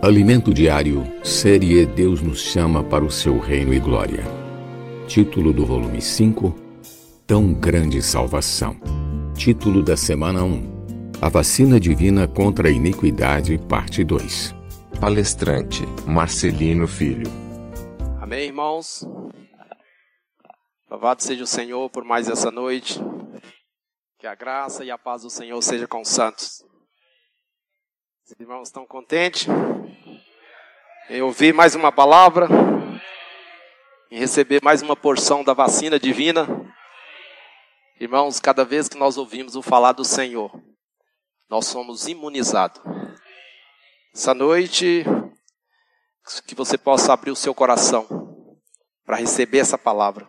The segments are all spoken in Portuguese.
Alimento Diário, série Deus nos chama para o seu reino e glória. Título do volume 5: Tão grande salvação. Título da semana 1: A vacina divina contra a iniquidade, parte 2. Palestrante Marcelino Filho. Amém, irmãos. Louvado seja o Senhor por mais essa noite. Que a graça e a paz do Senhor seja com os santos. Os irmãos estão contentes em ouvir mais uma palavra, em receber mais uma porção da vacina divina. Irmãos, cada vez que nós ouvimos o falar do Senhor, nós somos imunizados. Essa noite, que você possa abrir o seu coração para receber essa palavra.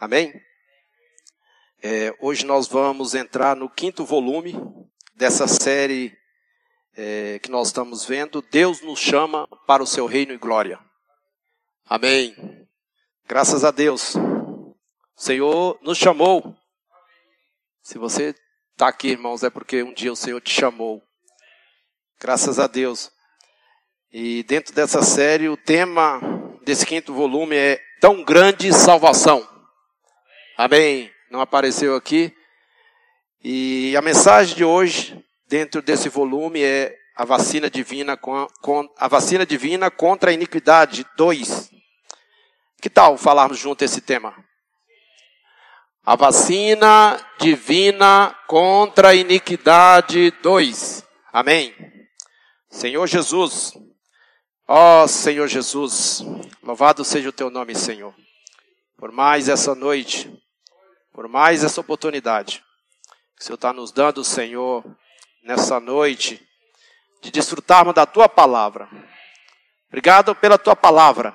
Amém? É, hoje nós vamos entrar no quinto volume dessa série é, que nós estamos vendo, Deus nos chama para o seu reino e glória. Amém. Graças a Deus. O Senhor nos chamou. Se você está aqui, irmãos, é porque um dia o Senhor te chamou. Graças a Deus. E dentro dessa série, o tema desse quinto volume é Tão Grande Salvação. Amém. Não apareceu aqui. E a mensagem de hoje dentro desse volume é a vacina divina com, com a vacina divina contra a iniquidade 2. Que tal falarmos junto esse tema? A vacina divina contra a iniquidade 2. Amém. Senhor Jesus, ó oh, Senhor Jesus, louvado seja o teu nome, Senhor, por mais essa noite, por mais essa oportunidade que o Senhor está nos dando, Senhor, nessa noite, de desfrutarmos da tua palavra. Obrigado pela tua palavra.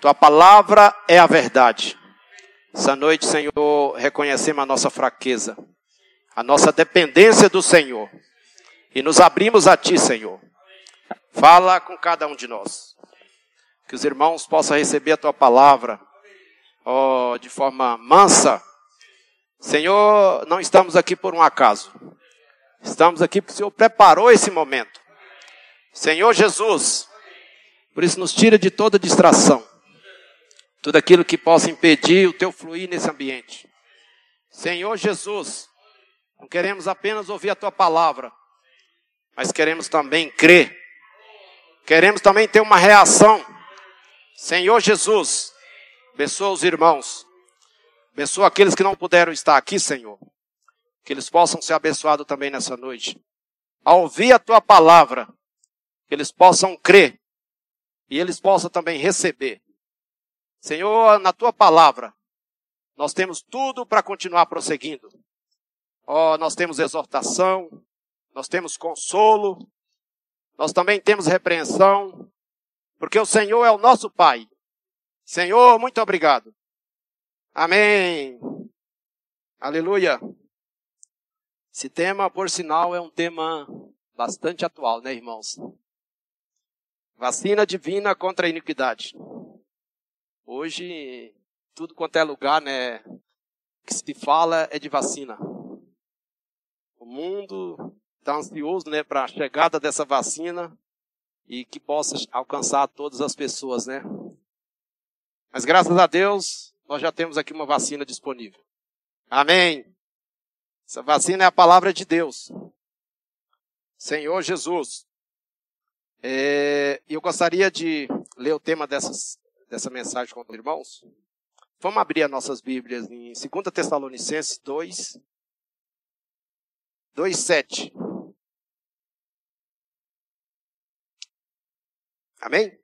Tua palavra é a verdade. Essa noite, Senhor, reconhecemos a nossa fraqueza, a nossa dependência do Senhor. E nos abrimos a Ti, Senhor. Fala com cada um de nós. Que os irmãos possam receber a Tua palavra oh, de forma mansa. Senhor, não estamos aqui por um acaso. Estamos aqui porque o Senhor preparou esse momento. Senhor Jesus, por isso nos tira de toda distração. Tudo aquilo que possa impedir o teu fluir nesse ambiente. Senhor Jesus, não queremos apenas ouvir a tua palavra, mas queremos também crer. Queremos também ter uma reação. Senhor Jesus, abençoa os irmãos. Abençoa aqueles que não puderam estar aqui, Senhor que eles possam ser abençoados também nessa noite. Ao ouvir a tua palavra, que eles possam crer e eles possam também receber. Senhor, na tua palavra, nós temos tudo para continuar prosseguindo. Oh, nós temos exortação, nós temos consolo, nós também temos repreensão, porque o Senhor é o nosso Pai. Senhor, muito obrigado. Amém. Aleluia. Esse tema, por sinal, é um tema bastante atual, né, irmãos? Vacina divina contra a iniquidade. Hoje, tudo quanto é lugar, né, que se fala é de vacina. O mundo está ansioso, né, para a chegada dessa vacina e que possa alcançar todas as pessoas, né? Mas graças a Deus, nós já temos aqui uma vacina disponível. Amém. Essa vacina é a palavra de Deus. Senhor Jesus. É, eu gostaria de ler o tema dessas, dessa mensagem com os irmãos. Vamos abrir as nossas Bíblias em 2 Tessalonicenses 2, 2, 7. Amém?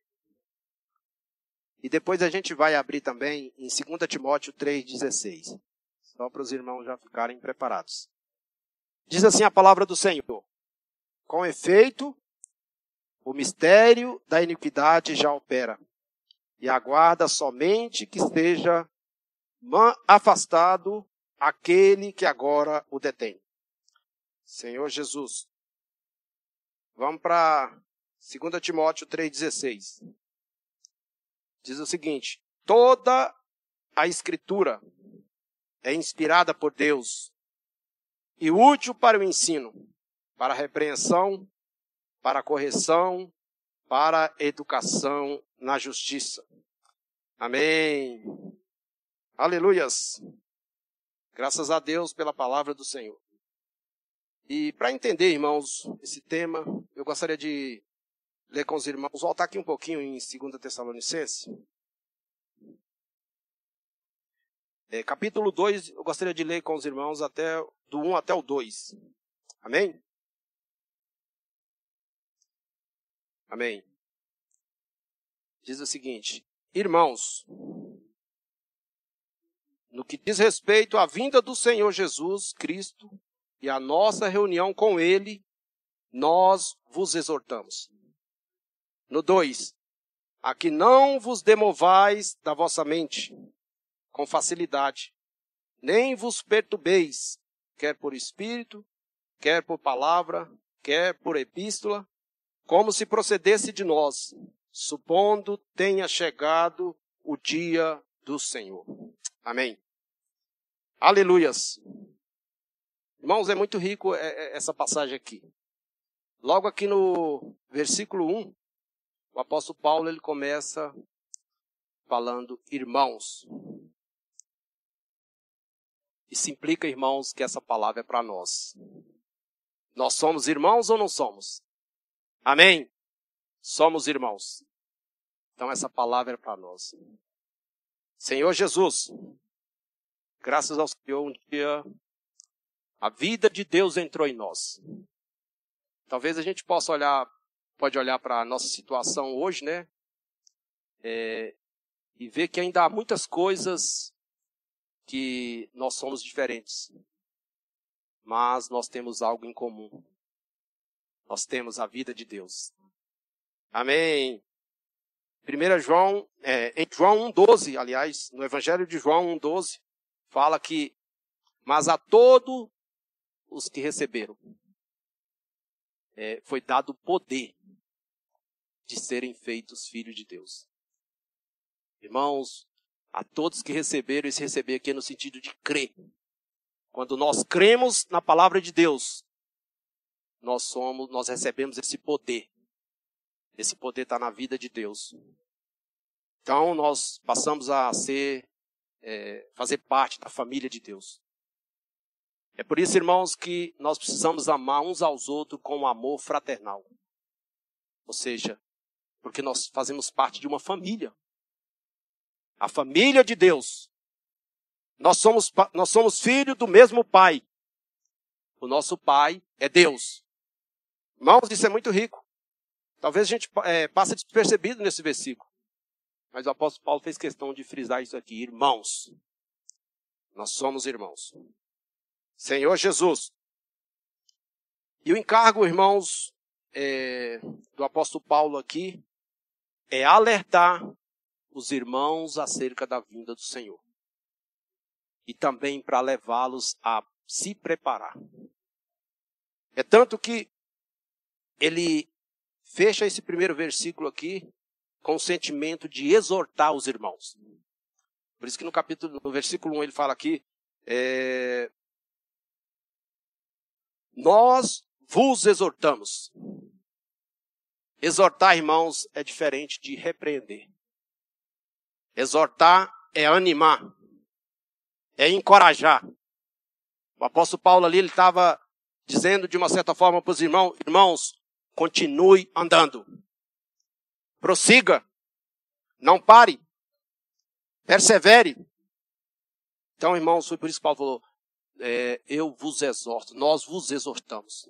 E depois a gente vai abrir também em 2 Timóteo 3,16. Só para os irmãos já ficarem preparados. Diz assim a palavra do Senhor: Com efeito, o mistério da iniquidade já opera, e aguarda somente que seja afastado aquele que agora o detém. Senhor Jesus. Vamos para 2 Timóteo 3,16. Diz o seguinte: toda a Escritura é inspirada por Deus e útil para o ensino, para a repreensão, para a correção, para a educação na justiça. Amém. Aleluias. Graças a Deus pela palavra do Senhor. E para entender, irmãos, esse tema, eu gostaria de ler com os irmãos, voltar aqui um pouquinho em 2 Tessalonicenses. É, capítulo 2, eu gostaria de ler com os irmãos até do 1 até o 2. Amém? Amém. Diz o seguinte: Irmãos, no que diz respeito à vinda do Senhor Jesus Cristo e à nossa reunião com Ele, nós vos exortamos. No 2, a que não vos demovais da vossa mente com facilidade, nem vos perturbeis, quer por espírito, quer por palavra, quer por epístola, como se procedesse de nós, supondo tenha chegado o dia do Senhor. Amém. Aleluias. Irmãos, é muito rico é, é, essa passagem aqui. Logo aqui no versículo 1, o apóstolo Paulo ele começa falando irmãos. Isso implica, irmãos, que essa palavra é para nós. Nós somos irmãos ou não somos? Amém? Somos irmãos. Então essa palavra é para nós. Senhor Jesus, graças ao Senhor, um dia a vida de Deus entrou em nós. Talvez a gente possa olhar, pode olhar para a nossa situação hoje, né? É, e ver que ainda há muitas coisas que nós somos diferentes. Mas nós temos algo em comum. Nós temos a vida de Deus. Amém. 1 João, é, em João 1,12, aliás, no Evangelho de João 1,12, fala que, mas a todos os que receberam, é, foi dado o poder de serem feitos filhos de Deus. Irmãos, a todos que receberam, esse receber aqui no sentido de crer. Quando nós cremos na palavra de Deus, nós somos, nós recebemos esse poder. Esse poder está na vida de Deus. Então nós passamos a ser, é, fazer parte da família de Deus. É por isso, irmãos, que nós precisamos amar uns aos outros com um amor fraternal. Ou seja, porque nós fazemos parte de uma família a família de Deus. Nós somos, nós somos filhos do mesmo Pai. O nosso Pai é Deus. Irmãos, isso é muito rico. Talvez a gente é, passe despercebido nesse versículo. Mas o apóstolo Paulo fez questão de frisar isso aqui. Irmãos. Nós somos irmãos. Senhor Jesus. E o encargo, irmãos, é, do apóstolo Paulo aqui é alertar os irmãos acerca da vinda do Senhor. E também para levá-los a se preparar. É tanto que ele fecha esse primeiro versículo aqui com o sentimento de exortar os irmãos. Por isso que no capítulo, no versículo 1 ele fala aqui, é, nós vos exortamos. Exortar, irmãos, é diferente de repreender. Exortar é animar, é encorajar. O apóstolo Paulo ali, ele estava dizendo de uma certa forma para os irmãos, irmãos, continue andando. Prossiga. Não pare. Persevere. Então, irmãos, foi por isso que Paulo falou, é, eu vos exorto, nós vos exortamos.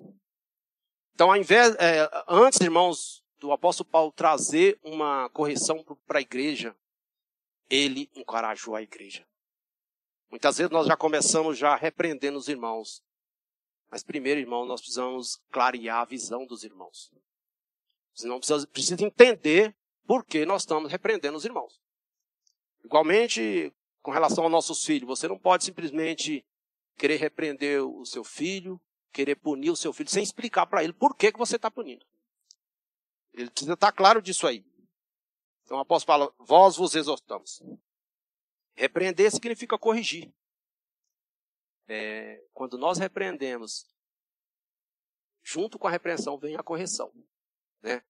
Então, ao invés, é, antes, irmãos, do apóstolo Paulo trazer uma correção para a igreja, ele encorajou a igreja. Muitas vezes nós já começamos já repreendendo os irmãos. Mas primeiro, irmão, nós precisamos clarear a visão dos irmãos. Os irmãos precisam, precisam entender por que nós estamos repreendendo os irmãos. Igualmente, com relação aos nossos filhos, você não pode simplesmente querer repreender o seu filho, querer punir o seu filho, sem explicar para ele por que, que você está punindo. Ele precisa estar claro disso aí. Então o apóstolo fala, vós vos exortamos. Repreender significa corrigir. É, quando nós repreendemos, junto com a repreensão vem a correção. Né?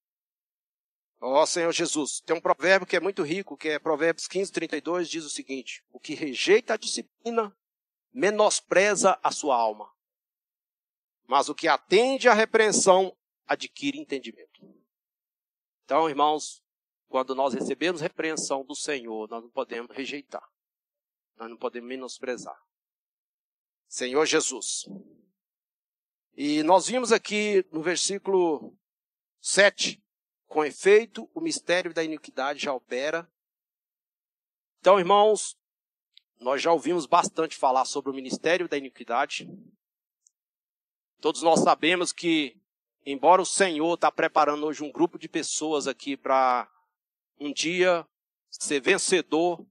Ó Senhor Jesus, tem um provérbio que é muito rico, que é Provérbios 15, 32, diz o seguinte: O que rejeita a disciplina menospreza a sua alma, mas o que atende à repreensão adquire entendimento. Então, irmãos, quando nós recebemos repreensão do Senhor, nós não podemos rejeitar, nós não podemos menosprezar. Senhor Jesus. E nós vimos aqui no versículo 7, com efeito, o mistério da iniquidade já opera. Então, irmãos, nós já ouvimos bastante falar sobre o ministério da iniquidade. Todos nós sabemos que, embora o Senhor está preparando hoje um grupo de pessoas aqui para um dia ser vencedor,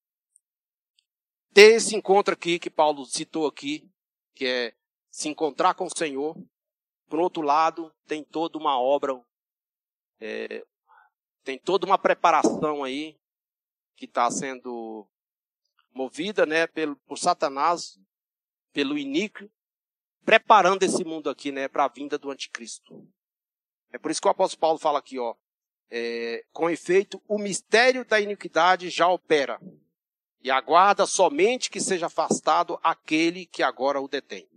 ter esse encontro aqui que Paulo citou aqui, que é se encontrar com o Senhor. Por outro lado, tem toda uma obra, é, tem toda uma preparação aí que está sendo movida, né, pelo, por Satanás, pelo iníquo, preparando esse mundo aqui, né, para a vinda do anticristo. É por isso que o apóstolo Paulo fala aqui, ó, é, com efeito, o mistério da iniquidade já opera e aguarda somente que seja afastado aquele que agora o detém.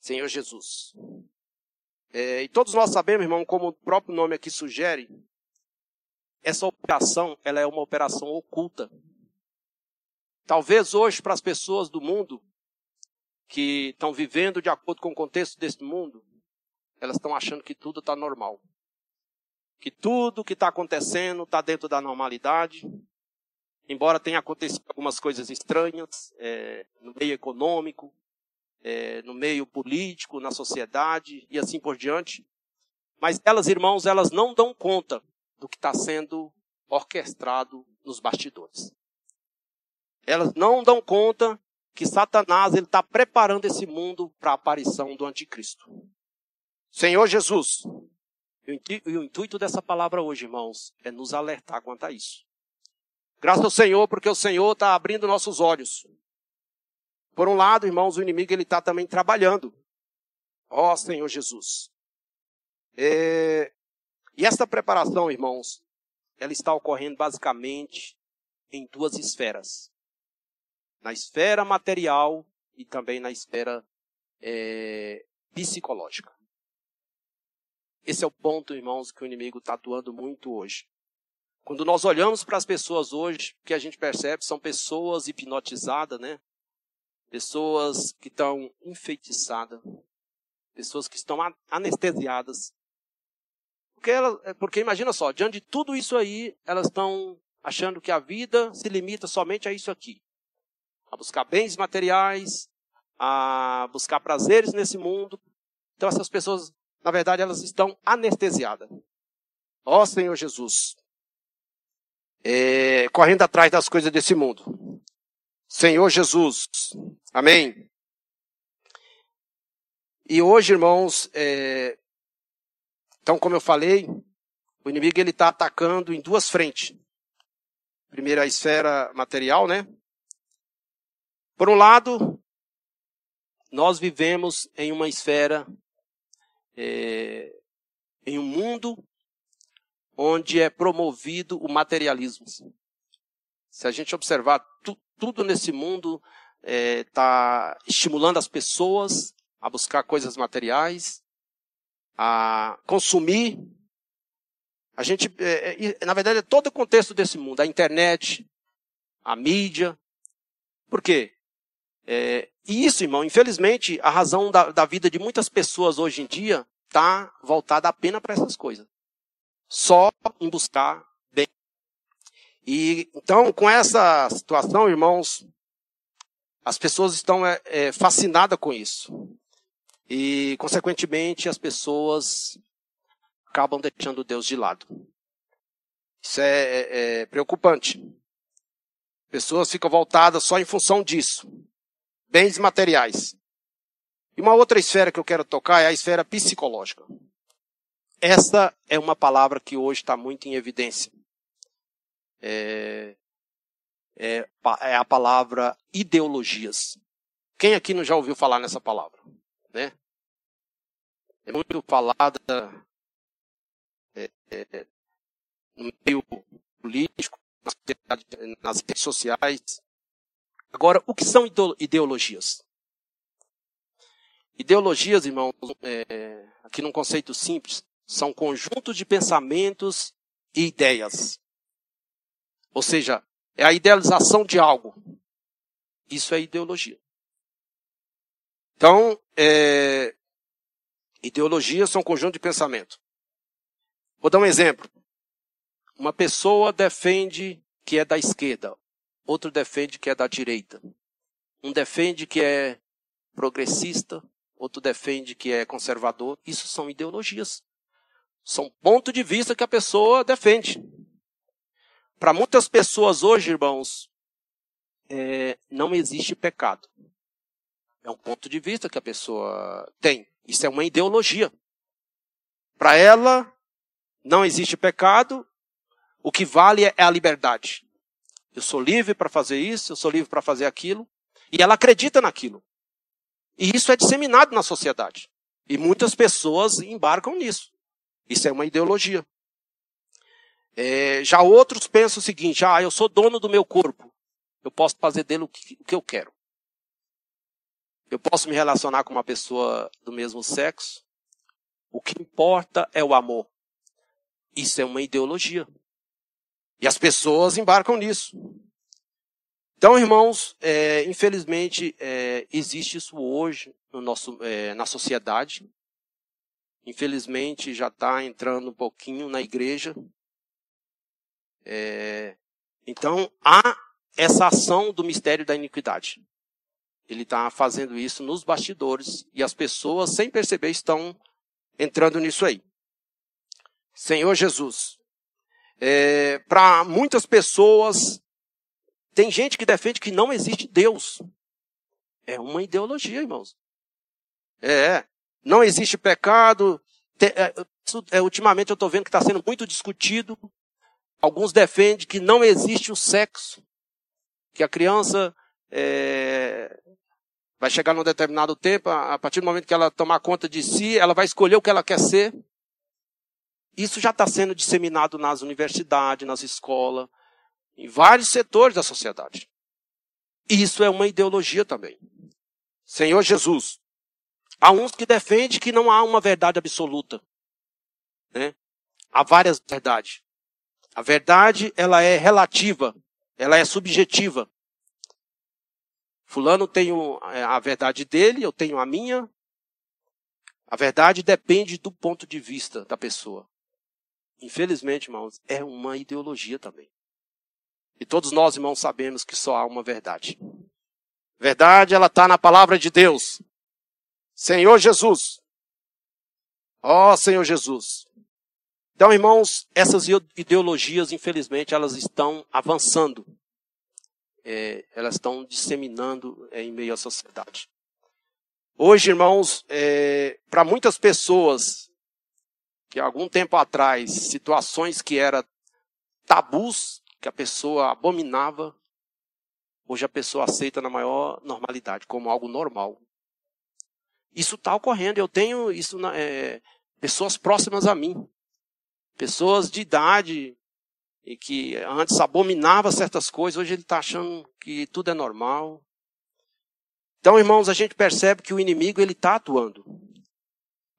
Senhor Jesus. É, e todos nós sabemos, irmão, como o próprio nome aqui sugere, essa operação ela é uma operação oculta. Talvez hoje, para as pessoas do mundo que estão vivendo de acordo com o contexto deste mundo, elas estão achando que tudo está normal. Que tudo que está acontecendo está dentro da normalidade, embora tenha acontecido algumas coisas estranhas é, no meio econômico, é, no meio político, na sociedade e assim por diante. Mas elas, irmãos, elas não dão conta do que está sendo orquestrado nos bastidores. Elas não dão conta que Satanás ele está preparando esse mundo para a aparição do anticristo. Senhor Jesus, e o intuito dessa palavra hoje, irmãos, é nos alertar quanto a isso. Graças ao Senhor, porque o Senhor está abrindo nossos olhos. Por um lado, irmãos, o inimigo ele está também trabalhando. Ó oh, Senhor Jesus. É... E esta preparação, irmãos, ela está ocorrendo basicamente em duas esferas: na esfera material e também na esfera é... psicológica. Esse é o ponto, irmãos, que o inimigo está atuando muito hoje. Quando nós olhamos para as pessoas hoje, o que a gente percebe são pessoas hipnotizadas, né? Pessoas que estão enfeitiçadas, pessoas que estão anestesiadas. Porque, ela, é, porque imagina só, diante de tudo isso aí, elas estão achando que a vida se limita somente a isso aqui. A buscar bens materiais, a buscar prazeres nesse mundo. Então essas pessoas, na verdade, elas estão anestesiadas. Ó oh, Senhor Jesus, é, correndo atrás das coisas desse mundo. Senhor Jesus. Amém. E hoje, irmãos, é, então, como eu falei, o inimigo ele está atacando em duas frentes. Primeiro, a esfera material, né? Por um lado, nós vivemos em uma esfera, é, em um mundo onde é promovido o materialismo. Se a gente observar, tu, tudo nesse mundo está é, estimulando as pessoas a buscar coisas materiais, a consumir. A gente, é, é, na verdade, é todo o contexto desse mundo, a internet, a mídia. Por quê? É, e isso, irmão, infelizmente, a razão da, da vida de muitas pessoas hoje em dia está voltada apenas para essas coisas só em buscar bem. E então, com essa situação, irmãos, as pessoas estão é, é, fascinadas com isso. E, consequentemente, as pessoas acabam deixando Deus de lado. Isso é, é, é preocupante. Pessoas ficam voltadas só em função disso. Bens materiais. E uma outra esfera que eu quero tocar é a esfera psicológica. Essa é uma palavra que hoje está muito em evidência. É, é, é, a palavra ideologias. Quem aqui não já ouviu falar nessa palavra? Né? É muito falada é, é, no meio político, nas redes sociais. Agora, o que são ideologias? Ideologias, irmãos, é, aqui num conceito simples, são conjuntos de pensamentos e ideias. Ou seja, é a idealização de algo. Isso é ideologia. Então, é, ideologias são conjunto de pensamento. Vou dar um exemplo. Uma pessoa defende que é da esquerda, outro defende que é da direita. Um defende que é progressista, outro defende que é conservador. Isso são ideologias. São ponto de vista que a pessoa defende. Para muitas pessoas hoje, irmãos, é, não existe pecado. É um ponto de vista que a pessoa tem. Isso é uma ideologia. Para ela, não existe pecado, o que vale é a liberdade. Eu sou livre para fazer isso, eu sou livre para fazer aquilo, e ela acredita naquilo. E isso é disseminado na sociedade. E muitas pessoas embarcam nisso. Isso é uma ideologia. É, já outros pensam o seguinte: ah, eu sou dono do meu corpo. Eu posso fazer dele o que, o que eu quero. Eu posso me relacionar com uma pessoa do mesmo sexo. O que importa é o amor. Isso é uma ideologia. E as pessoas embarcam nisso. Então, irmãos, é, infelizmente, é, existe isso hoje no nosso, é, na sociedade. Infelizmente, já está entrando um pouquinho na igreja. É, então, há essa ação do mistério da iniquidade. Ele está fazendo isso nos bastidores e as pessoas, sem perceber, estão entrando nisso aí. Senhor Jesus, é, para muitas pessoas, tem gente que defende que não existe Deus. É uma ideologia, irmãos. É, não existe pecado. É, é, ultimamente eu estou vendo que está sendo muito discutido. Alguns defendem que não existe o sexo. Que a criança é, vai chegar num determinado tempo, a partir do momento que ela tomar conta de si, ela vai escolher o que ela quer ser. Isso já está sendo disseminado nas universidades, nas escolas, em vários setores da sociedade. Isso é uma ideologia também. Senhor Jesus, há uns que defendem que não há uma verdade absoluta. Né? Há várias verdades. A verdade, ela é relativa, ela é subjetiva. Fulano tem é, a verdade dele, eu tenho a minha. A verdade depende do ponto de vista da pessoa. Infelizmente, irmãos, é uma ideologia também. E todos nós, irmãos, sabemos que só há uma verdade. Verdade, ela está na palavra de Deus. Senhor Jesus. Ó oh, Senhor Jesus. Então, irmãos, essas ideologias, infelizmente, elas estão avançando. É, elas estão disseminando é, em meio à sociedade. Hoje, irmãos, é, para muitas pessoas, que algum tempo atrás, situações que eram tabus, que a pessoa abominava, hoje a pessoa aceita na maior normalidade, como algo normal. Isso está ocorrendo. Eu tenho isso na, é, pessoas próximas a mim, pessoas de idade e que antes abominava certas coisas, hoje ele está achando que tudo é normal. Então, irmãos, a gente percebe que o inimigo ele está atuando.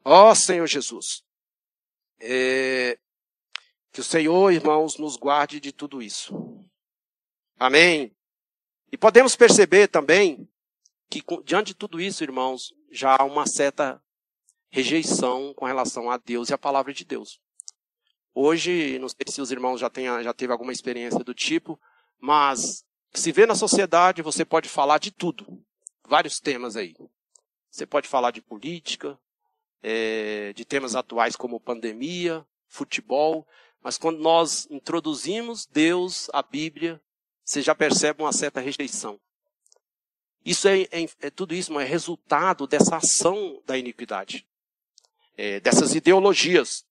Ó oh, Senhor Jesus. É, que o Senhor, irmãos, nos guarde de tudo isso. Amém. E podemos perceber também que, diante de tudo isso, irmãos, já há uma certa rejeição com relação a Deus e a palavra de Deus. Hoje, não sei se os irmãos já, tenham, já teve alguma experiência do tipo, mas se vê na sociedade, você pode falar de tudo. Vários temas aí. Você pode falar de política, é, de temas atuais como pandemia, futebol, mas quando nós introduzimos Deus, a Bíblia, você já percebe uma certa rejeição. Isso é, é, é tudo isso é resultado dessa ação da iniquidade, é, dessas ideologias.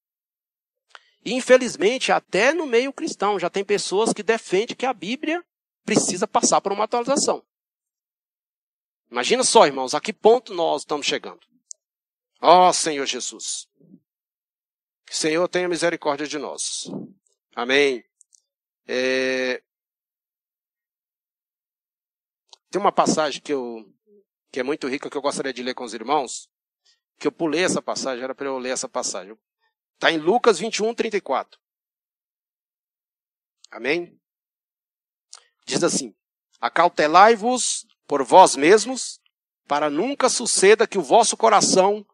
E, infelizmente, até no meio cristão já tem pessoas que defendem que a Bíblia precisa passar por uma atualização. Imagina só, irmãos, a que ponto nós estamos chegando. Ó oh, Senhor Jesus. Senhor tenha misericórdia de nós. Amém. É... Tem uma passagem que, eu, que é muito rica que eu gostaria de ler com os irmãos. Que eu pulei essa passagem, era para eu ler essa passagem. Está em Lucas 21, 34. Amém? Diz assim: Acautelai-vos por vós mesmos, para nunca suceda que o vosso coração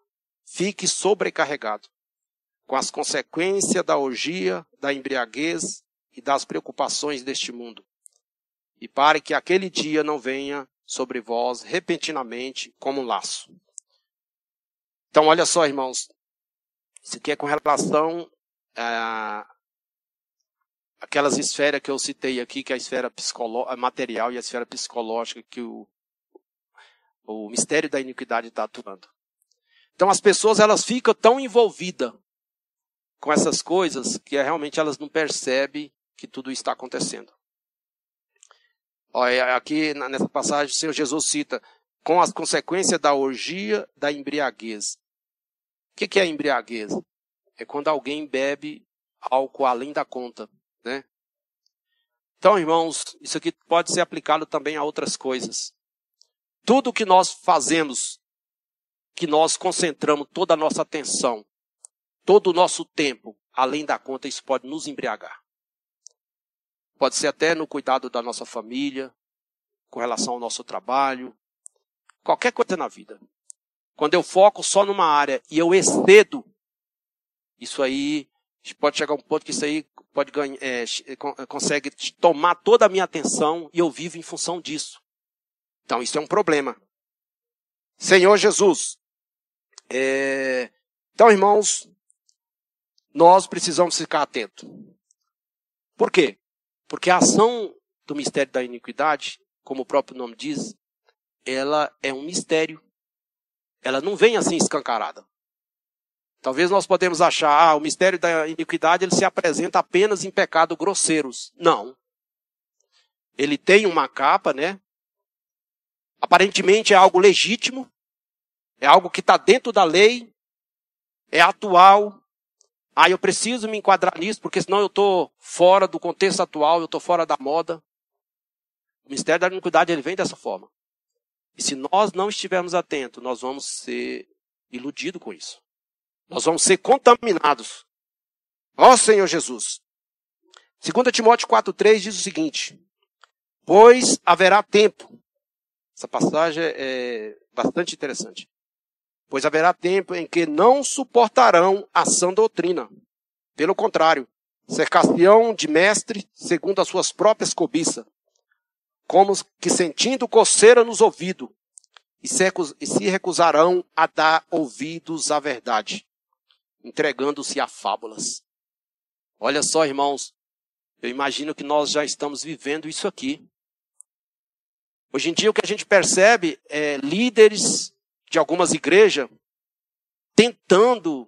fique sobrecarregado, com as consequências da orgia, da embriaguez e das preocupações deste mundo. E para que aquele dia não venha sobre vós repentinamente como um laço. Então, olha só, irmãos. Isso aqui é com relação a aquelas esferas que eu citei aqui, que é a esfera material e a esfera psicológica que o, o mistério da iniquidade está atuando. Então as pessoas elas ficam tão envolvidas com essas coisas que realmente elas não percebem que tudo está acontecendo. Olha, aqui nessa passagem o Senhor Jesus cita com as consequências da orgia, da embriaguez. O que, que é embriaguez? É quando alguém bebe álcool além da conta, né? Então, irmãos, isso aqui pode ser aplicado também a outras coisas. Tudo que nós fazemos, que nós concentramos toda a nossa atenção, todo o nosso tempo, além da conta, isso pode nos embriagar. Pode ser até no cuidado da nossa família, com relação ao nosso trabalho, qualquer coisa na vida. Quando eu foco só numa área e eu excedo, isso aí pode chegar a um ponto que isso aí pode ganhar, é, consegue tomar toda a minha atenção e eu vivo em função disso. Então isso é um problema. Senhor Jesus. É... Então, irmãos, nós precisamos ficar atentos. Por quê? Porque a ação do mistério da iniquidade, como o próprio nome diz, ela é um mistério. Ela não vem assim escancarada. Talvez nós podemos achar, ah, o mistério da iniquidade ele se apresenta apenas em pecados grosseiros. Não. Ele tem uma capa, né? Aparentemente é algo legítimo, é algo que está dentro da lei, é atual. Ah, eu preciso me enquadrar nisso, porque senão eu estou fora do contexto atual, eu estou fora da moda. O mistério da iniquidade ele vem dessa forma. E se nós não estivermos atentos, nós vamos ser iludidos com isso. Nós vamos ser contaminados. Ó Senhor Jesus. 2 Timóteo 4,3 diz o seguinte: Pois haverá tempo essa passagem é bastante interessante. Pois haverá tempo em que não suportarão a sã doutrina. Pelo contrário, cercar-se-ão de mestre segundo as suas próprias cobiças, como que sentindo coceira nos ouvidos, e se recusarão a dar ouvidos à verdade, entregando-se a fábulas. Olha só, irmãos, eu imagino que nós já estamos vivendo isso aqui. Hoje em dia o que a gente percebe é líderes de algumas igrejas tentando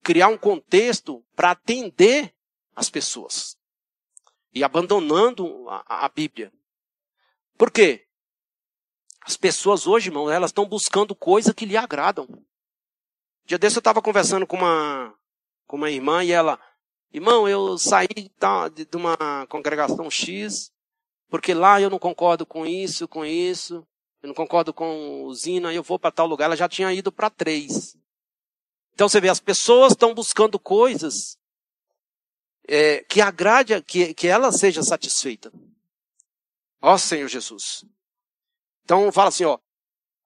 criar um contexto para atender as pessoas e abandonando a, a, Bíblia. Por quê? As pessoas hoje, irmão, elas estão buscando coisas que lhe agradam. Dia desse eu estava conversando com uma, com uma irmã e ela, irmão, eu saí de, de uma congregação X porque lá eu não concordo com isso, com isso, eu não concordo com o Zina, eu vou para tal lugar. Ela já tinha ido para três. Então você vê, as pessoas estão buscando coisas é, que agrade, que, que ela seja satisfeita. Ó Senhor Jesus. Então fala assim, ó,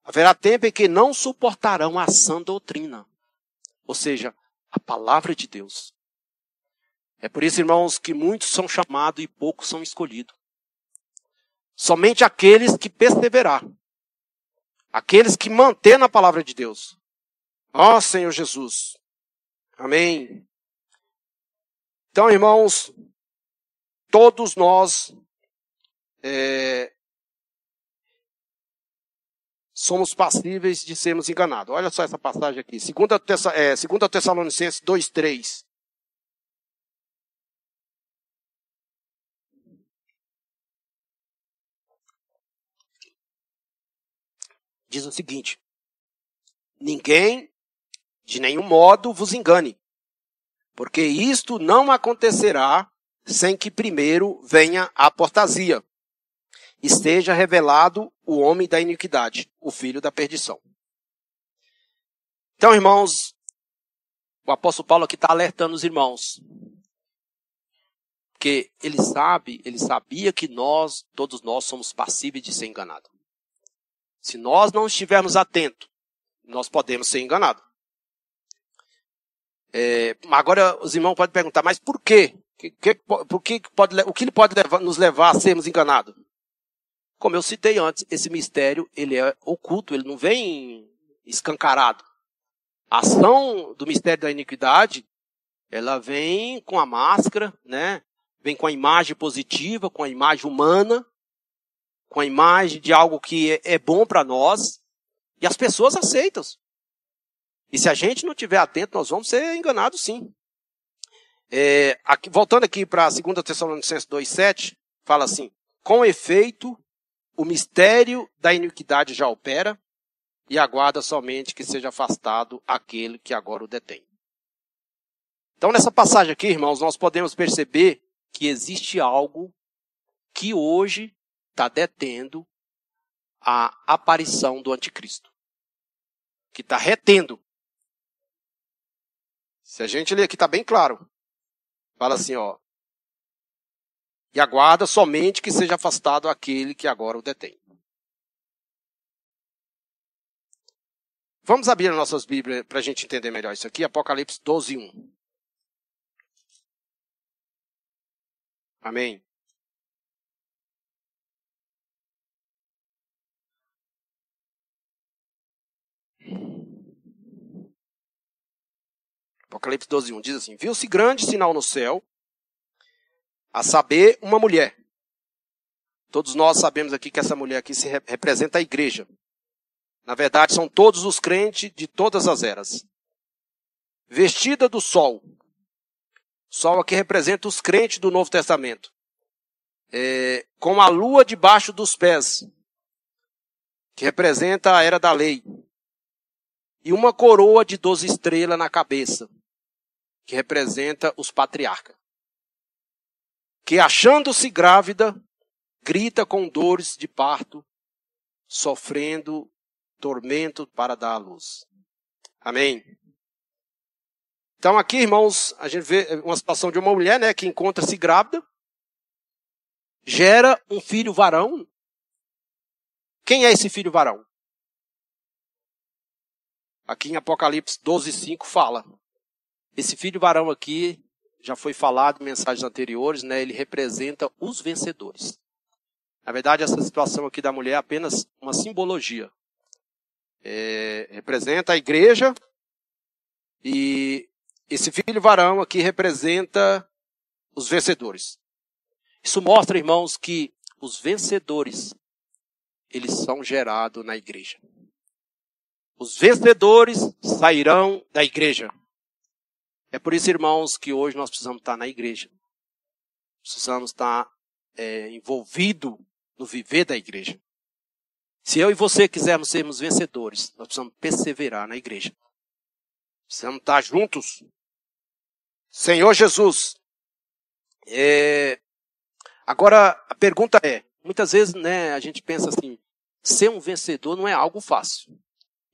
haverá tempo em que não suportarão a sã doutrina. Ou seja, a palavra de Deus. É por isso, irmãos, que muitos são chamados e poucos são escolhidos. Somente aqueles que perseverar. Aqueles que mantêm na palavra de Deus. Ó Senhor Jesus. Amém. Então, irmãos, todos nós é, somos passíveis de sermos enganados. Olha só essa passagem aqui. 2 é, Tessalonicenses 2, diz o seguinte: Ninguém de nenhum modo vos engane, Porque isto não acontecerá sem que primeiro venha a apostasia. Esteja revelado o homem da iniquidade, o filho da perdição. Então, irmãos, o apóstolo Paulo aqui está alertando os irmãos. Porque ele sabe, ele sabia que nós, todos nós, somos passíveis de ser enganados. Se nós não estivermos atentos, nós podemos ser enganados. É, agora os irmãos podem perguntar, mas por quê? Que, que, por que pode, o que pode levar, nos levar a sermos enganados? Como eu citei antes, esse mistério ele é oculto, ele não vem escancarado. A ação do mistério da iniquidade, ela vem com a máscara, né? Vem com a imagem positiva, com a imagem humana, com a imagem de algo que é, é bom para nós, e as pessoas aceitam. E se a gente não estiver atento, nós vamos ser enganados sim. É, aqui, voltando aqui para 2 Tessalonicenses 2,7, fala assim: Com efeito, o mistério da iniquidade já opera, e aguarda somente que seja afastado aquele que agora o detém. Então, nessa passagem aqui, irmãos, nós podemos perceber que existe algo que hoje está detendo a aparição do anticristo. Que está retendo se a gente ler aqui, está bem claro. Fala assim, ó. E aguarda somente que seja afastado aquele que agora o detém. Vamos abrir as nossas Bíblias para a gente entender melhor isso aqui. Apocalipse 12, 1. Amém. Apocalipse 12, 1 diz assim: Viu-se grande sinal no céu, a saber, uma mulher. Todos nós sabemos aqui que essa mulher aqui se representa a igreja. Na verdade, são todos os crentes de todas as eras. Vestida do sol. Sol aqui representa os crentes do Novo Testamento. É, com a lua debaixo dos pés, que representa a era da lei. E uma coroa de doze estrelas na cabeça, que representa os patriarcas. Que achando-se grávida, grita com dores de parto, sofrendo tormento para dar à luz. Amém. Então aqui, irmãos, a gente vê uma situação de uma mulher, né, que encontra-se grávida, gera um filho varão. Quem é esse filho varão? Aqui em Apocalipse 12:5 fala: esse filho varão aqui, já foi falado em mensagens anteriores, né? Ele representa os vencedores. Na verdade, essa situação aqui da mulher é apenas uma simbologia. É, representa a igreja e esse filho varão aqui representa os vencedores. Isso mostra, irmãos, que os vencedores, eles são gerados na igreja. Os vencedores sairão da igreja. É por isso, irmãos, que hoje nós precisamos estar na igreja. Precisamos estar é, envolvido no viver da igreja. Se eu e você quisermos sermos vencedores, nós precisamos perseverar na igreja. Precisamos estar juntos. Senhor Jesus. É... Agora, a pergunta é, muitas vezes, né, a gente pensa assim, ser um vencedor não é algo fácil.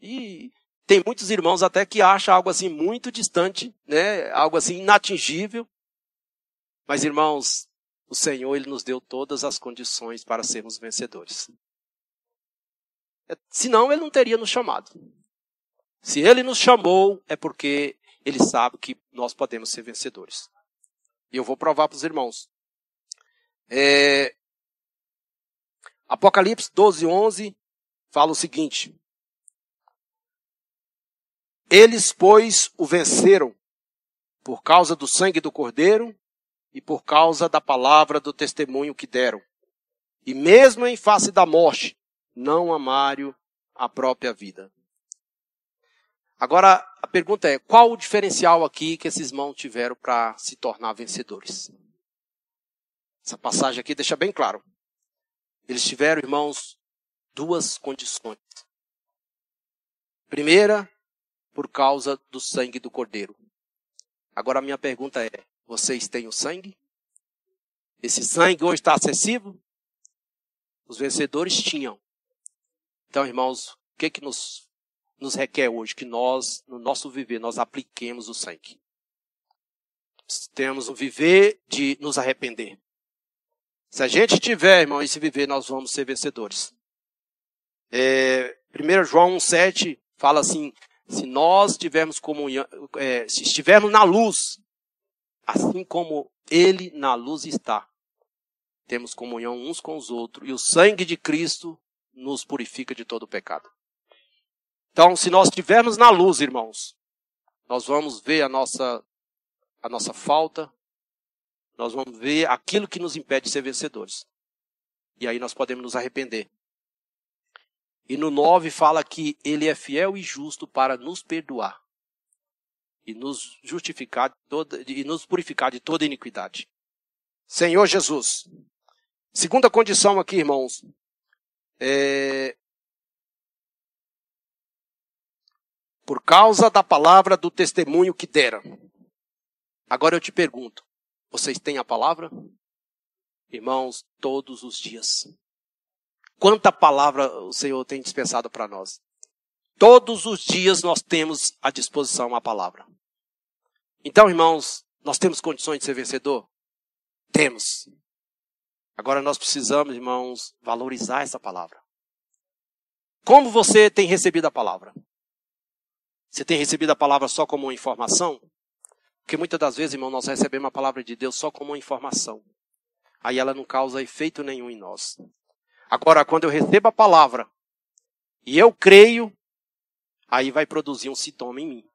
E tem muitos irmãos até que acham algo assim muito distante, né? Algo assim inatingível. Mas irmãos, o Senhor ele nos deu todas as condições para sermos vencedores. É, senão ele não teria nos chamado. Se ele nos chamou, é porque ele sabe que nós podemos ser vencedores. E eu vou provar para os irmãos. É... Apocalipse 12, 11 fala o seguinte: eles, pois, o venceram por causa do sangue do Cordeiro e por causa da palavra do testemunho que deram. E mesmo em face da morte, não amaram a própria vida. Agora, a pergunta é, qual o diferencial aqui que esses irmãos tiveram para se tornar vencedores? Essa passagem aqui deixa bem claro. Eles tiveram, irmãos, duas condições. Primeira, por causa do sangue do Cordeiro. Agora a minha pergunta é: vocês têm o sangue? Esse sangue hoje está acessível? Os vencedores tinham. Então, irmãos, o que que nos, nos requer hoje? Que nós, no nosso viver, nós apliquemos o sangue. Temos o viver de nos arrepender. Se a gente tiver, irmão, esse viver, nós vamos ser vencedores. É, 1 João 1,7 fala assim: se nós tivermos comunhão, é, se estivermos na luz, assim como Ele na luz está, temos comunhão uns com os outros e o sangue de Cristo nos purifica de todo pecado. Então, se nós estivermos na luz, irmãos, nós vamos ver a nossa, a nossa falta, nós vamos ver aquilo que nos impede de ser vencedores. E aí nós podemos nos arrepender. E no 9 fala que ele é fiel e justo para nos perdoar e nos justificar toda, e nos purificar de toda iniquidade. Senhor Jesus. Segunda condição aqui, irmãos. É... Por causa da palavra do testemunho que deram. Agora eu te pergunto: vocês têm a palavra? Irmãos, todos os dias. Quanta palavra o Senhor tem dispensado para nós. Todos os dias nós temos à disposição a palavra. Então, irmãos, nós temos condições de ser vencedor? Temos. Agora nós precisamos, irmãos, valorizar essa palavra. Como você tem recebido a palavra? Você tem recebido a palavra só como uma informação? Porque muitas das vezes, irmão, nós recebemos a palavra de Deus só como uma informação. Aí ela não causa efeito nenhum em nós. Agora, quando eu recebo a palavra e eu creio, aí vai produzir um sintoma em mim.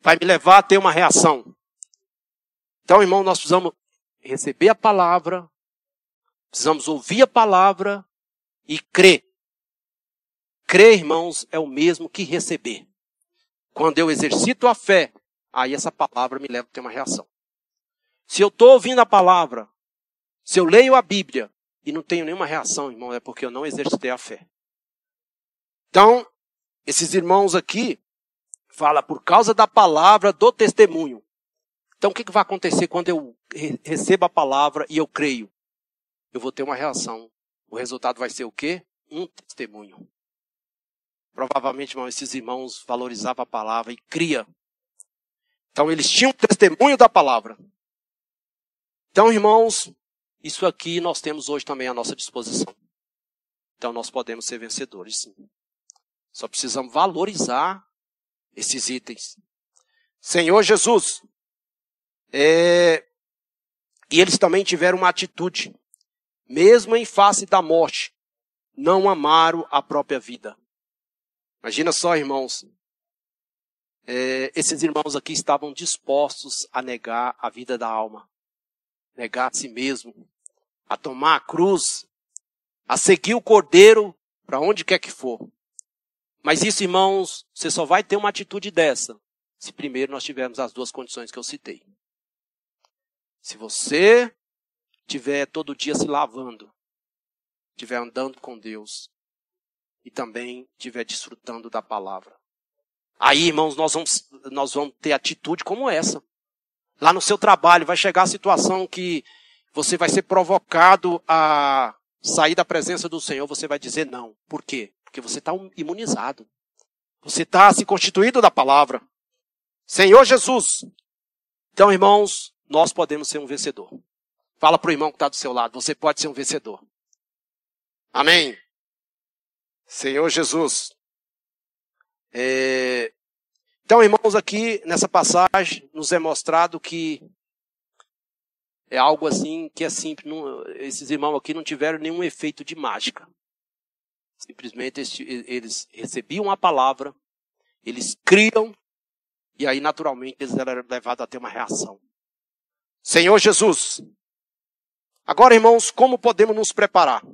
Vai me levar a ter uma reação. Então, irmão, nós precisamos receber a palavra, precisamos ouvir a palavra e crer. Crer, irmãos, é o mesmo que receber. Quando eu exercito a fé, aí essa palavra me leva a ter uma reação. Se eu estou ouvindo a palavra, se eu leio a Bíblia e não tenho nenhuma reação, irmão, é porque eu não exercitei a fé. Então, esses irmãos aqui fala por causa da palavra do testemunho. Então, o que, que vai acontecer quando eu recebo a palavra e eu creio? Eu vou ter uma reação. O resultado vai ser o quê? Um testemunho. Provavelmente, irmão, esses irmãos valorizavam a palavra e cria então eles tinham testemunho da palavra. Então, irmãos, isso aqui nós temos hoje também à nossa disposição. Então nós podemos ser vencedores, sim. Só precisamos valorizar esses itens. Senhor Jesus, é... e eles também tiveram uma atitude, mesmo em face da morte, não amaram a própria vida. Imagina só, irmãos, é, esses irmãos aqui estavam dispostos a negar a vida da alma, negar a si mesmo, a tomar a cruz, a seguir o cordeiro para onde quer que for. Mas isso, irmãos, você só vai ter uma atitude dessa se primeiro nós tivermos as duas condições que eu citei. Se você tiver todo dia se lavando, estiver andando com Deus e também estiver desfrutando da palavra. Aí, irmãos, nós vamos, nós vamos ter atitude como essa. Lá no seu trabalho vai chegar a situação que você vai ser provocado a sair da presença do Senhor, você vai dizer não. Por quê? Porque você está imunizado. Você está se constituído da palavra. Senhor Jesus. Então, irmãos, nós podemos ser um vencedor. Fala para o irmão que está do seu lado, você pode ser um vencedor. Amém. Senhor Jesus. É... Então, irmãos, aqui nessa passagem nos é mostrado que é algo assim que é simples. Não, esses irmãos aqui não tiveram nenhum efeito de mágica. Simplesmente eles, recebiam a palavra, eles criam, e aí naturalmente eles eram levados a ter uma reação. Senhor Jesus. Agora, irmãos, como podemos nos preparar?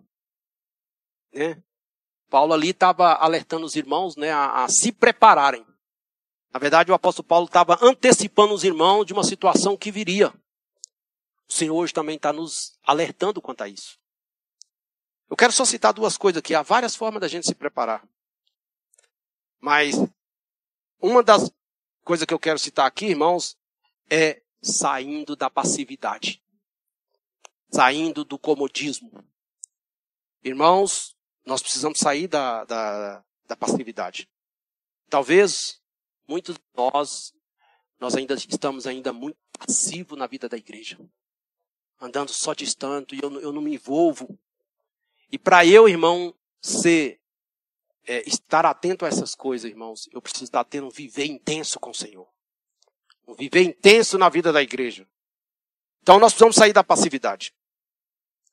Né? Paulo ali estava alertando os irmãos né, a, a, se prepararem. Na verdade, o apóstolo Paulo estava antecipando os irmãos de uma situação que viria. O Senhor hoje também está nos alertando quanto a isso. Eu quero só citar duas coisas aqui. Há várias formas da gente se preparar. Mas uma das coisas que eu quero citar aqui, irmãos, é saindo da passividade, saindo do comodismo. Irmãos, nós precisamos sair da, da, da passividade. Talvez muitos de nós, nós ainda estamos ainda muito passivos na vida da igreja. Andando só distante, e eu, eu não me envolvo. E para eu, irmão, ser, é, estar atento a essas coisas, irmãos, eu preciso estar tendo um viver intenso com o Senhor. Um viver intenso na vida da igreja. Então nós precisamos sair da passividade.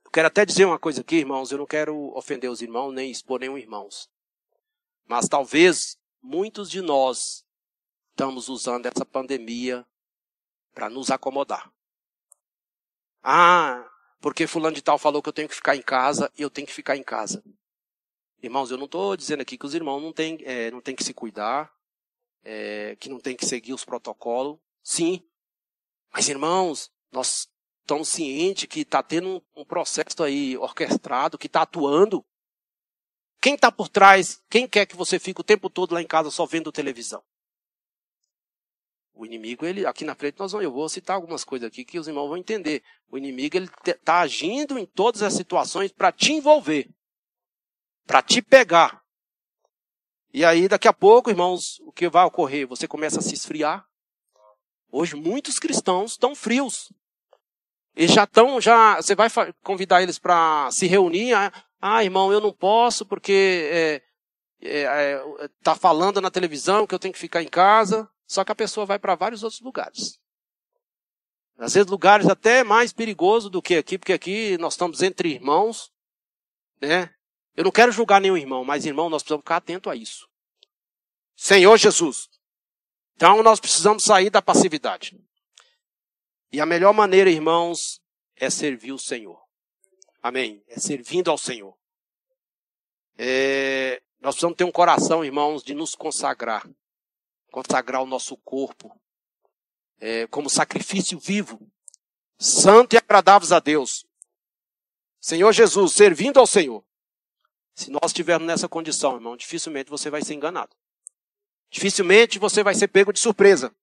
Eu quero até dizer uma coisa aqui, irmãos, eu não quero ofender os irmãos, nem expor nenhum irmãos. Mas talvez muitos de nós estamos usando essa pandemia para nos acomodar. Ah, porque fulano de tal falou que eu tenho que ficar em casa e eu tenho que ficar em casa. Irmãos, eu não estou dizendo aqui que os irmãos não têm, é, não têm que se cuidar, é, que não têm que seguir os protocolos. Sim. Mas, irmãos, nós estamos cientes que está tendo um, um, processo aí orquestrado, que está atuando. Quem está por trás? Quem quer que você fique o tempo todo lá em casa só vendo televisão? O inimigo, ele, aqui na frente, nós vamos, eu vou citar algumas coisas aqui que os irmãos vão entender. O inimigo, ele está agindo em todas as situações para te envolver para te pegar. E aí, daqui a pouco, irmãos, o que vai ocorrer? Você começa a se esfriar. Hoje, muitos cristãos estão frios. Eles já estão, já, você vai convidar eles para se reunir. Ah, ah, irmão, eu não posso porque é, é, é, tá falando na televisão que eu tenho que ficar em casa. Só que a pessoa vai para vários outros lugares. Às vezes lugares até mais perigosos do que aqui, porque aqui nós estamos entre irmãos, né? Eu não quero julgar nenhum irmão, mas irmão, nós precisamos ficar atento a isso. Senhor Jesus. Então nós precisamos sair da passividade. E a melhor maneira, irmãos, é servir o Senhor. Amém. É servindo ao Senhor. É, nós precisamos ter um coração, irmãos, de nos consagrar. Consagrar o nosso corpo é, como sacrifício vivo, santo e agradável a Deus. Senhor Jesus, servindo ao Senhor. Se nós estivermos nessa condição, irmão, dificilmente você vai ser enganado. Dificilmente você vai ser pego de surpresa.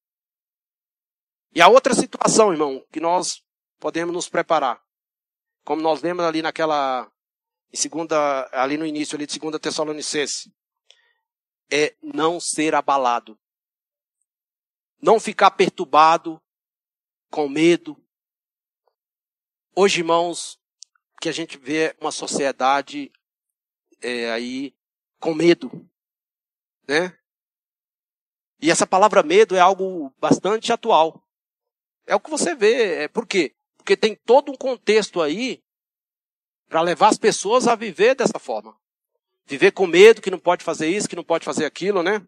E a outra situação, irmão, que nós podemos nos preparar. Como nós lemos ali naquela, em segunda, ali no início ali de segunda Tessalonicense, é não ser abalado. Não ficar perturbado, com medo. Hoje, irmãos, que a gente vê uma sociedade é, aí com medo, né? E essa palavra medo é algo bastante atual. É o que você vê. É, por quê? Porque tem todo um contexto aí para levar as pessoas a viver dessa forma. Viver com medo que não pode fazer isso, que não pode fazer aquilo, né?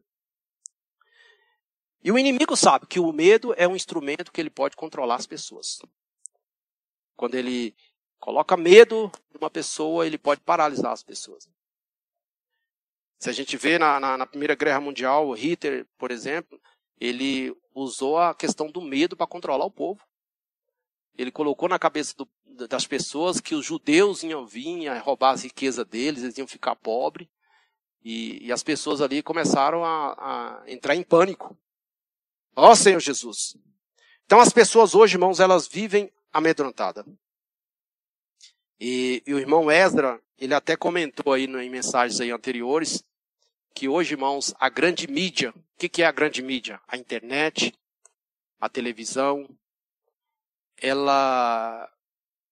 E o inimigo sabe que o medo é um instrumento que ele pode controlar as pessoas. Quando ele coloca medo numa pessoa, ele pode paralisar as pessoas. Se a gente vê na, na, na Primeira Guerra Mundial, Hitler, por exemplo, ele usou a questão do medo para controlar o povo. Ele colocou na cabeça do, das pessoas que os judeus iam vir a roubar as riquezas deles, eles iam ficar pobres. E, e as pessoas ali começaram a, a entrar em pânico. Ó oh, Senhor Jesus. Então as pessoas hoje, irmãos, elas vivem amedrontadas. E, e, o irmão Ezra, ele até comentou aí em mensagens aí anteriores, que hoje, irmãos, a grande mídia, o que, que é a grande mídia? A internet, a televisão, ela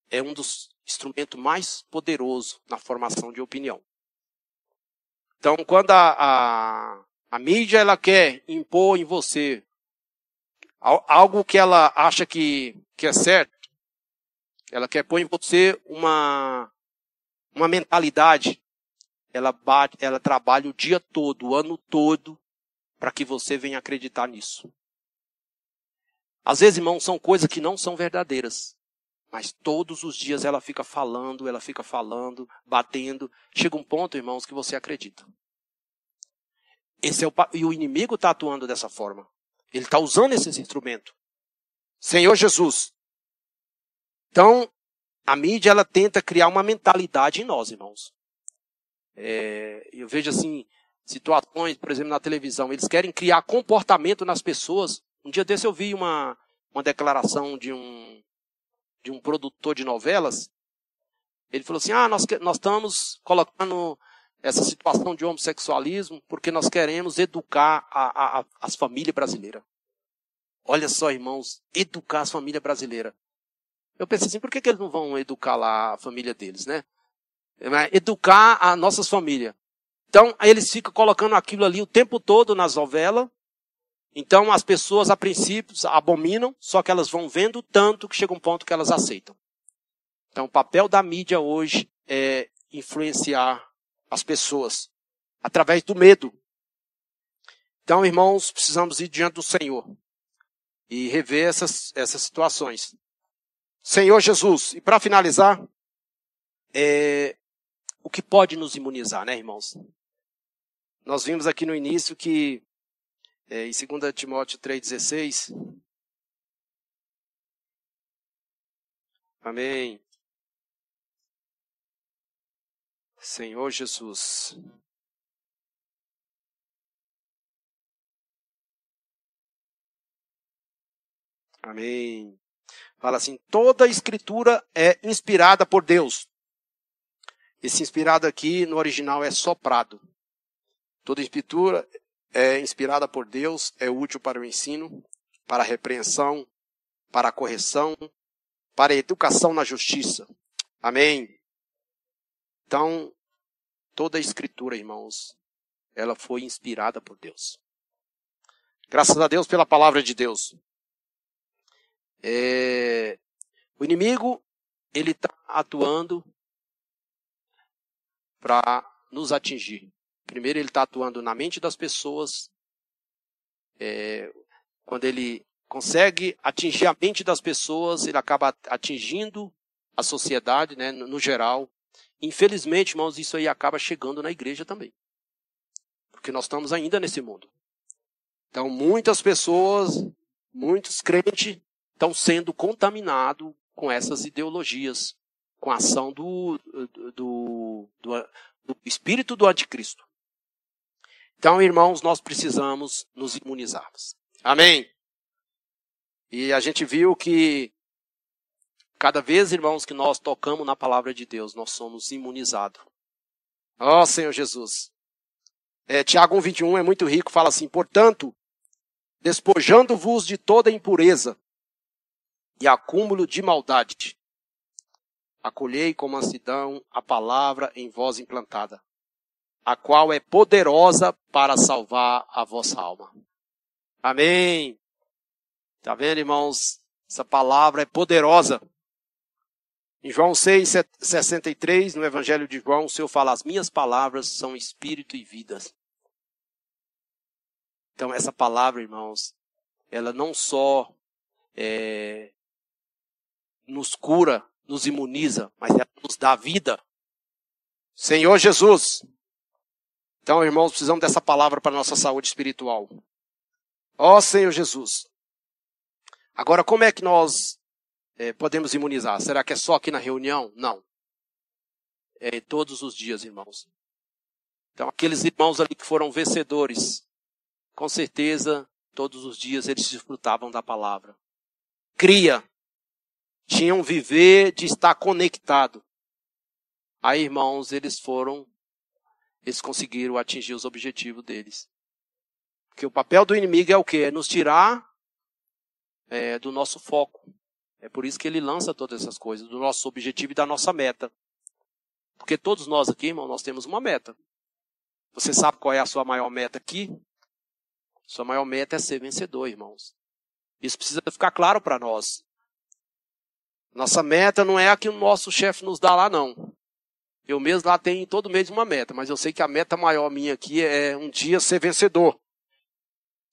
é um dos instrumentos mais poderosos na formação de opinião. Então, quando a, a, a mídia ela quer impor em você algo que ela acha que, que é certo, ela quer pôr em você uma, uma mentalidade ela, bate, ela trabalha o dia todo, o ano todo, para que você venha acreditar nisso. Às vezes, irmãos, são coisas que não são verdadeiras. Mas todos os dias ela fica falando, ela fica falando, batendo. Chega um ponto, irmãos, que você acredita. Esse é o, e o inimigo está atuando dessa forma. Ele está usando esse instrumento. Senhor Jesus. Então, a mídia ela tenta criar uma mentalidade em nós, irmãos. É, eu vejo assim, situações, por exemplo, na televisão, eles querem criar comportamento nas pessoas. Um dia desse eu vi uma, uma declaração de um, de um produtor de novelas. Ele falou assim: ah, nós, nós estamos colocando essa situação de homossexualismo porque nós queremos educar a, a, a, as famílias brasileiras. Olha só, irmãos, educar as famílias brasileiras. Eu pensei assim, por que, que eles não vão educar lá a família deles, né? Educar as nossas famílias. Então, eles ficam colocando aquilo ali o tempo todo nas novelas. Então, as pessoas, a princípio, abominam, só que elas vão vendo tanto que chega um ponto que elas aceitam. Então, o papel da mídia hoje é influenciar as pessoas através do medo. Então, irmãos, precisamos ir diante do Senhor e rever essas, essas situações. Senhor Jesus, e para finalizar, é, o que pode nos imunizar, né, irmãos? Nós vimos aqui no início que, é, em 2 Timóteo 3,16, Amém. Senhor Jesus. Amém. Fala assim: toda a escritura é inspirada por Deus. Esse inspirado aqui no original é soprado. Toda escritura é inspirada por Deus, é útil para o ensino, para a repreensão, para a correção, para a educação na justiça. Amém. Então, toda a escritura, irmãos, ela foi inspirada por Deus. Graças a Deus pela palavra de Deus. É, o inimigo, ele está atuando para nos atingir. Primeiro, ele está atuando na mente das pessoas. É, quando ele consegue atingir a mente das pessoas, ele acaba atingindo a sociedade, né, no, no geral. Infelizmente, irmãos, isso aí acaba chegando na igreja também. Porque nós estamos ainda nesse mundo. Então, muitas pessoas, muitos crentes, estão sendo contaminados com essas ideologias, com a ação do, do, do, do espírito do anticristo. Então, irmãos, nós precisamos nos imunizarmos. Amém? E a gente viu que cada vez, irmãos, que nós tocamos na palavra de Deus, nós somos imunizados. Ó oh, Senhor Jesus. É, Tiago 1,21 é muito rico, fala assim: portanto, despojando-vos de toda impureza e acúmulo de maldade. Acolhei com mansidão a palavra em vós implantada, a qual é poderosa para salvar a vossa alma. Amém. Tá vendo, irmãos? Essa palavra é poderosa. Em João 6, 63, no Evangelho de João, o Senhor fala: As minhas palavras são espírito e vidas. Então, essa palavra, irmãos, ela não só é, nos cura, nos imuniza, mas ela nos dá vida. Senhor Jesus. Então, irmãos, precisamos dessa palavra para a nossa saúde espiritual. Ó Senhor Jesus. Agora, como é que nós é, podemos imunizar? Será que é só aqui na reunião? Não. É todos os dias, irmãos. Então, aqueles irmãos ali que foram vencedores, com certeza, todos os dias eles desfrutavam da palavra. Cria, tinham viver de estar conectado. Aí, irmãos, eles foram, eles conseguiram atingir os objetivos deles. Porque o papel do inimigo é o quê? É nos tirar é, do nosso foco. É por isso que ele lança todas essas coisas, do nosso objetivo e da nossa meta. Porque todos nós aqui, irmão, nós temos uma meta. Você sabe qual é a sua maior meta aqui? Sua maior meta é ser vencedor, irmãos. Isso precisa ficar claro para nós. Nossa meta não é a que o nosso chefe nos dá lá, não. Eu mesmo lá tenho todo mês uma meta, mas eu sei que a meta maior minha aqui é um dia ser vencedor.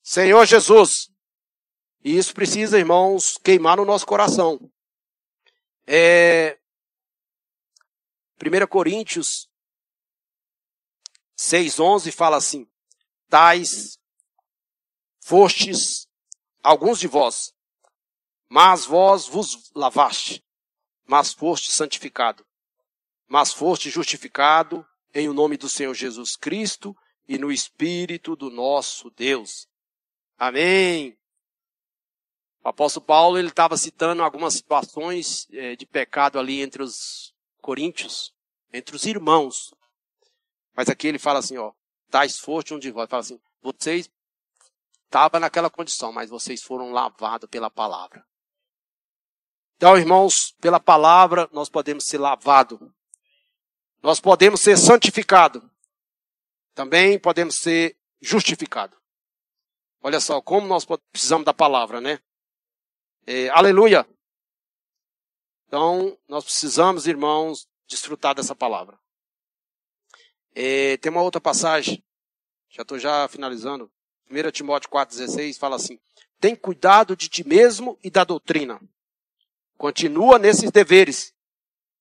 Senhor Jesus. E isso precisa, irmãos, queimar no nosso coração. É... 1 Coríntios 6,11 fala assim: Tais fostes alguns de vós, mas vós vos lavaste, mas foste santificado, mas foste justificado em o nome do Senhor Jesus Cristo e no Espírito do nosso Deus. Amém. O apóstolo Paulo ele estava citando algumas situações é, de pecado ali entre os coríntios, entre os irmãos. Mas aqui ele fala assim, ó, tais foste um de vós. Fala assim, vocês estavam naquela condição, mas vocês foram lavados pela palavra. Então, irmãos, pela palavra nós podemos ser lavados. Nós podemos ser santificados. Também podemos ser justificados. Olha só, como nós precisamos da palavra, né? É, aleluia! Então, nós precisamos, irmãos, desfrutar dessa palavra. É, tem uma outra passagem, já estou já finalizando. 1 Timóteo 4,16 fala assim: Tem cuidado de ti mesmo e da doutrina. Continua nesses deveres,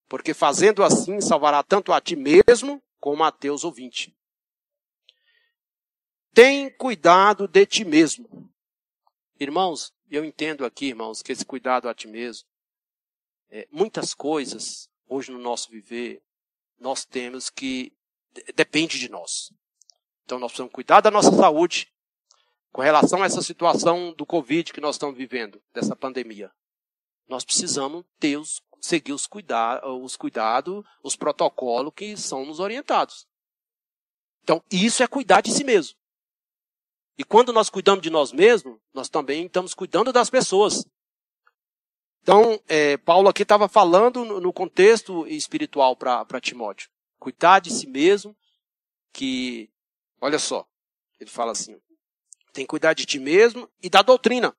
porque fazendo assim salvará tanto a ti mesmo como a teus ouvintes. Tem cuidado de ti mesmo. Irmãos, eu entendo aqui, irmãos, que esse cuidado a ti mesmo, é, muitas coisas hoje no nosso viver, nós temos que depende de nós. Então nós precisamos cuidar da nossa saúde com relação a essa situação do Covid que nós estamos vivendo, dessa pandemia. Nós precisamos ter os, seguir os, os cuidados, os protocolos que são nos orientados. Então, isso é cuidar de si mesmo. E quando nós cuidamos de nós mesmos, nós também estamos cuidando das pessoas. Então, é, Paulo aqui estava falando no, no, contexto espiritual para Timóteo. Cuidar de si mesmo, que, olha só, ele fala assim, tem que cuidar de ti mesmo e da doutrina.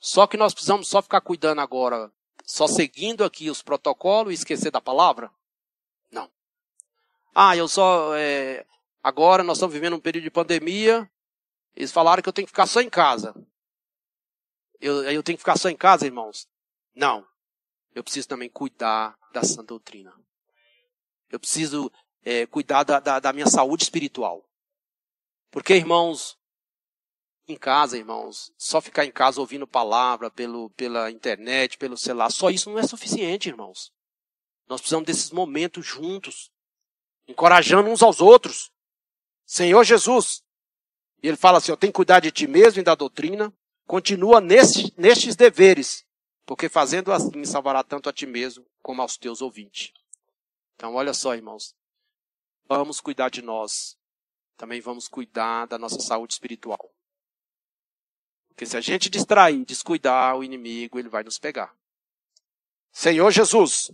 Só que nós precisamos só ficar cuidando agora, só seguindo aqui os protocolos e esquecer da palavra? Não. Ah, eu só, é, agora nós estamos vivendo um período de pandemia, eles falaram que eu tenho que ficar só em casa. Eu, eu tenho que ficar só em casa, irmãos? Não. Eu preciso também cuidar da sã doutrina. Eu preciso é, cuidar da, da, da minha saúde espiritual. Porque, irmãos, em casa, irmãos, só ficar em casa ouvindo palavra pelo, pela internet, pelo celular, só isso não é suficiente, irmãos. Nós precisamos desses momentos juntos, encorajando uns aos outros. Senhor Jesus, e ele fala assim: eu tenho que cuidar de ti mesmo e da doutrina. Continua nesse, nestes deveres, porque fazendo assim salvará tanto a ti mesmo como aos teus ouvintes. Então, olha só, irmãos. Vamos cuidar de nós. Também vamos cuidar da nossa saúde espiritual. Porque se a gente distrair, descuidar o inimigo, ele vai nos pegar. Senhor Jesus.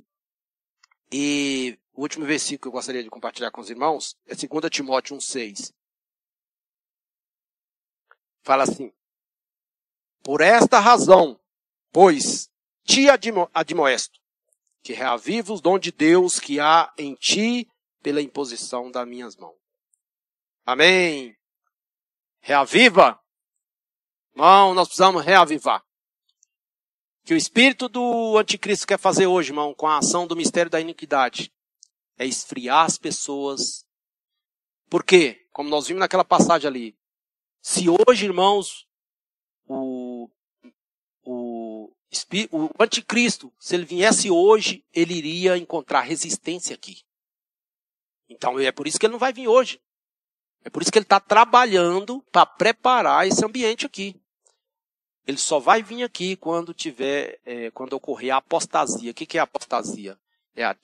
E o último versículo que eu gostaria de compartilhar com os irmãos é 2 Timóteo 1,6 fala assim: Por esta razão, pois te admoesto, que reaviva os dons de Deus que há em ti pela imposição das minhas mãos. Amém. Reaviva. Irmão, nós precisamos reavivar. Que o espírito do anticristo quer fazer hoje, irmão, com a ação do mistério da iniquidade, é esfriar as pessoas. Por quê? Como nós vimos naquela passagem ali, se hoje, irmãos, o, o, o anticristo, se ele viesse hoje, ele iria encontrar resistência aqui. Então é por isso que ele não vai vir hoje. É por isso que ele está trabalhando para preparar esse ambiente aqui. Ele só vai vir aqui quando tiver, é, quando ocorrer a apostasia. O que, que é a apostasia? É a,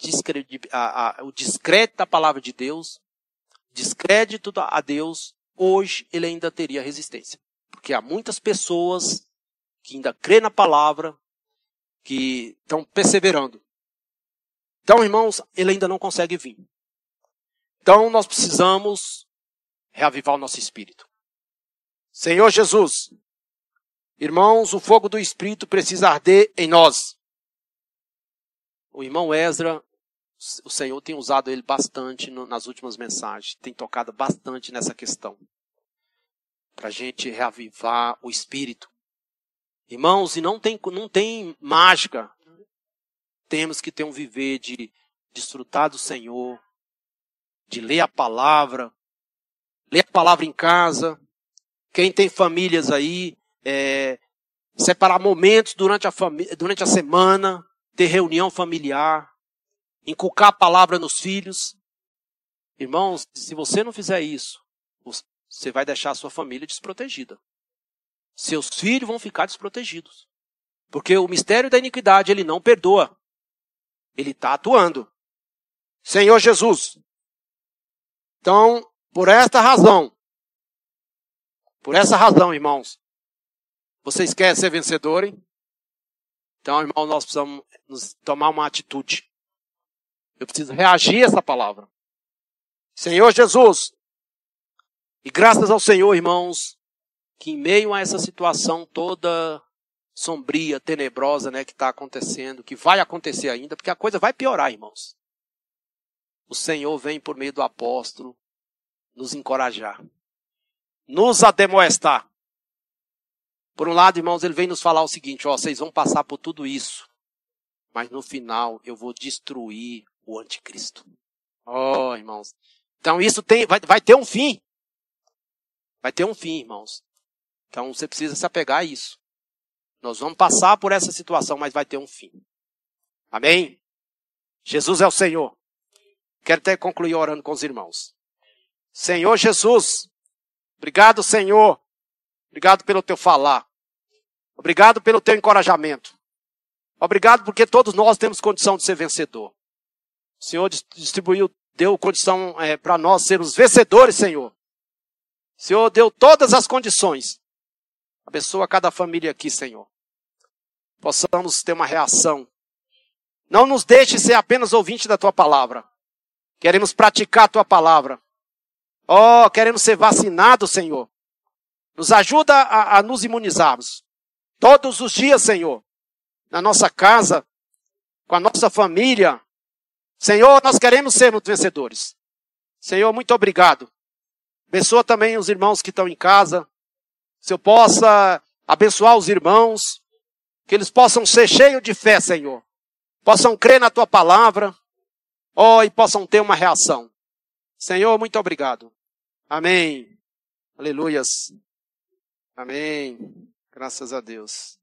a, a, o descrédito da palavra de Deus, descrédito a Deus hoje ele ainda teria resistência. Porque há muitas pessoas que ainda crê na palavra, que estão perseverando. Então, irmãos, ele ainda não consegue vir. Então, nós precisamos reavivar o nosso espírito. Senhor Jesus, irmãos, o fogo do espírito precisa arder em nós. O irmão Ezra o Senhor tem usado ele bastante no, nas últimas mensagens, tem tocado bastante nessa questão. Para a gente reavivar o espírito. Irmãos, e não tem, não tem mágica. Temos que ter um viver de desfrutar do Senhor, de ler a palavra, ler a palavra em casa. Quem tem famílias aí, é, separar momentos durante a, durante a semana, ter reunião familiar, inculcar a palavra nos filhos. Irmãos, se você não fizer isso, você vai deixar a sua família desprotegida. Seus filhos vão ficar desprotegidos. Porque o mistério da iniquidade ele não perdoa. Ele está atuando. Senhor Jesus. Então, por esta razão, por essa razão, irmãos, vocês querem ser vencedores? Então, irmão, nós precisamos tomar uma atitude. Eu preciso reagir a essa palavra. Senhor Jesus. E graças ao Senhor, irmãos, que em meio a essa situação toda sombria, tenebrosa, né, que está acontecendo, que vai acontecer ainda, porque a coisa vai piorar, irmãos. O Senhor vem por meio do apóstolo nos encorajar, nos ademoestar. Por um lado, irmãos, ele vem nos falar o seguinte: ó, vocês vão passar por tudo isso, mas no final eu vou destruir o anticristo. Oh, irmãos. Então isso tem, vai, vai ter um fim. Vai ter um fim, irmãos. Então você precisa se apegar a isso. Nós vamos passar por essa situação, mas vai ter um fim. Amém? Jesus é o Senhor. Quero até concluir orando com os irmãos. Senhor Jesus, obrigado, Senhor. Obrigado pelo teu falar. Obrigado pelo teu encorajamento. Obrigado porque todos nós temos condição de ser vencedor. O Senhor distribuiu, deu condição é, para nós sermos vencedores, Senhor. O Senhor deu todas as condições. Abençoa cada família aqui, Senhor. Possamos ter uma reação. Não nos deixe ser apenas ouvinte da tua palavra. Queremos praticar a tua palavra. Oh, queremos ser vacinados, Senhor. Nos ajuda a, a nos imunizarmos. Todos os dias, Senhor. Na nossa casa, com a nossa família, Senhor, nós queremos sermos vencedores. Senhor, muito obrigado. Abençoa também os irmãos que estão em casa. Se eu possa abençoar os irmãos, que eles possam ser cheios de fé, Senhor. Possam crer na tua palavra. Oh, e possam ter uma reação. Senhor, muito obrigado. Amém. Aleluias. Amém. Graças a Deus.